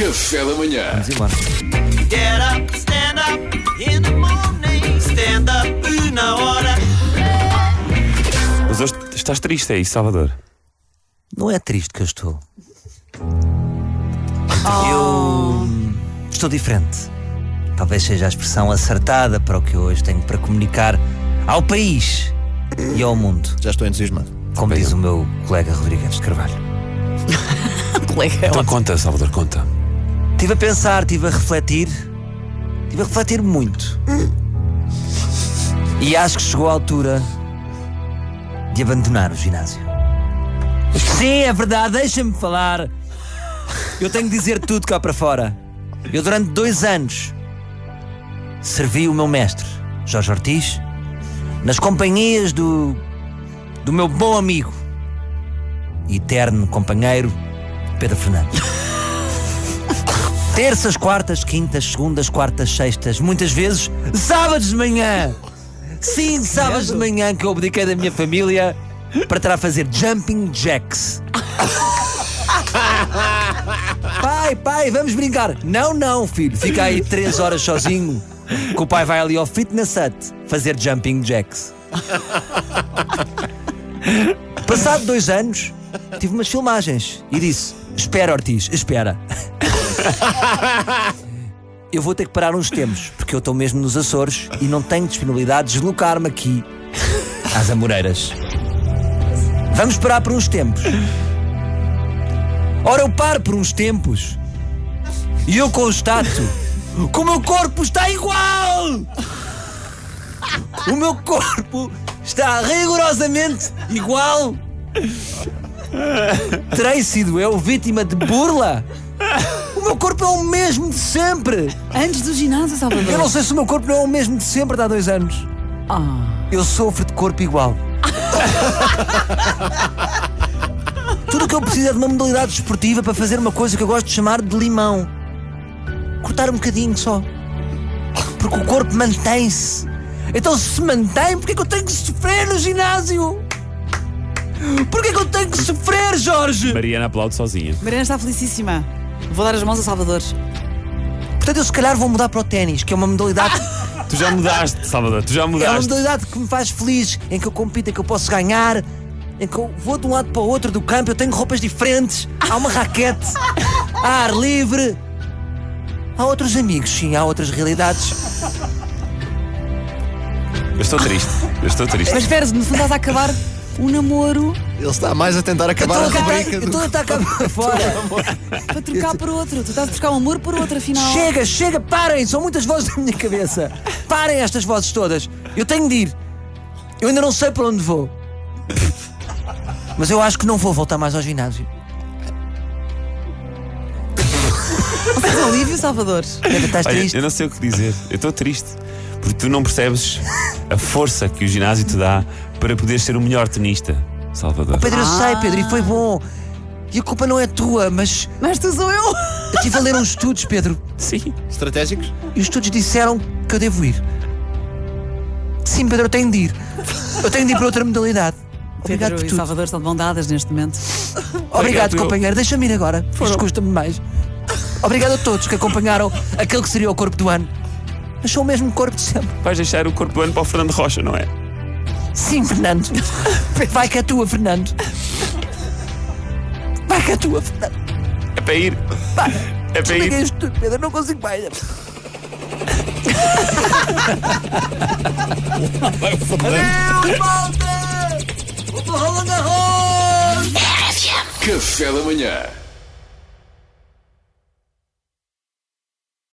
Café da manhã. Vamos embora. Get up, stand up in the morning. Stand up na hora. Mas hoje estás triste, é isso, Salvador? Não é triste que eu estou. Eu estou diferente. Talvez seja a expressão acertada para o que eu hoje tenho para comunicar ao país e ao mundo. Já estou entusiasmado. Como diz o meu colega Rodrigues de Carvalho. Então conta, Salvador, conta. Estive a pensar, estive a refletir. Estive a refletir muito. E acho que chegou a altura de abandonar o ginásio. Sim, é verdade, deixa-me falar. Eu tenho que dizer tudo cá para fora. Eu, durante dois anos, servi o meu mestre, Jorge Ortiz, nas companhias do, do meu bom amigo eterno companheiro, Pedro Fernandes. Terças, quartas, quintas, segundas, quartas, sextas, muitas vezes sábados de manhã. Sim, sábados de manhã que eu abdiquei da minha família para estar a fazer jumping jacks. Pai, pai, vamos brincar. Não, não, filho. Fica aí três horas sozinho. Que o pai vai ali ao fitness hut fazer jumping jacks. Passado dois anos, tive umas filmagens e disse: Espera, Ortiz, espera. Eu vou ter que parar uns tempos, porque eu estou mesmo nos Açores e não tenho disponibilidade de deslocar-me aqui às Amoreiras. Vamos parar por uns tempos. Ora, eu paro por uns tempos e eu constato que o meu corpo está igual! O meu corpo está rigorosamente igual! Terei sido eu vítima de burla? O meu corpo é o mesmo de sempre! Antes do ginásio, Salvador. Eu não sei se o meu corpo não é o mesmo de sempre de há dois anos. Ah. Eu sofro de corpo igual. Tudo o que eu preciso é de uma modalidade desportiva para fazer uma coisa que eu gosto de chamar de limão. Cortar um bocadinho só. Porque o corpo mantém-se. Então se se mantém, porquê que eu tenho que sofrer no ginásio? Porquê que eu tenho que sofrer, Jorge? Mariana aplaude sozinha. Mariana está felicíssima. Vou dar as mãos ao Salvador. Portanto, eu se calhar vou mudar para o ténis, que é uma modalidade. Tu já mudaste, Salvador, tu já É uma mudaste. modalidade que me faz feliz, em que eu compito, em que eu posso ganhar, em que eu vou de um lado para o outro do campo, eu tenho roupas diferentes, há uma raquete, há ar livre. Há outros amigos, sim, há outras realidades. Eu estou triste, eu estou triste. Mas espera, no fundo estás a acabar um namoro Ele está mais a tentar Eu acabar a estou a rubrica. tentar- eu estou a para fora. para trocar por outro. Tu estás a buscar um amor por outro, afinal. Chega, chega, parem, são muitas vozes na minha cabeça. Parem estas vozes todas. Eu tenho de ir. Eu ainda não sei para onde vou. Mas eu acho que não vou voltar mais ao ginásio. Tens alívio, Salvador. Deve estar Olha, triste. eu não sei o que dizer. Eu estou triste. Porque tu não percebes a força que o ginásio te dá para poderes ser o melhor tenista, Salvador. Pedro, eu Ah. sei, Pedro, e foi bom. E a culpa não é tua, mas Mas tu sou eu. eu estive a ler uns estudos, Pedro, Sim. Estratégicos? e os estudos disseram que eu devo ir. Sim, Pedro, eu tenho de ir. Eu tenho de ir para outra modalidade. Obrigado Pedro por e tudo. Salvador estão de bom dadas neste momento. Obrigado, eu. companheiro. Deixa-me ir agora. Isto custa-me mais. Obrigado a todos que acompanharam aquele que seria o corpo do ano. Mas sou o mesmo corpo de sempre. Vais deixar o corpo do ano para o Fernando Rocha, não é? Sim, Fernando. Vai que é tua, Fernando. Vai que é tua, Fernando. É para ir. Vai. É para ir. isto tudo, Pedro. Não consigo mais. Adeus, malta! O Roland Garros! Café da manhã.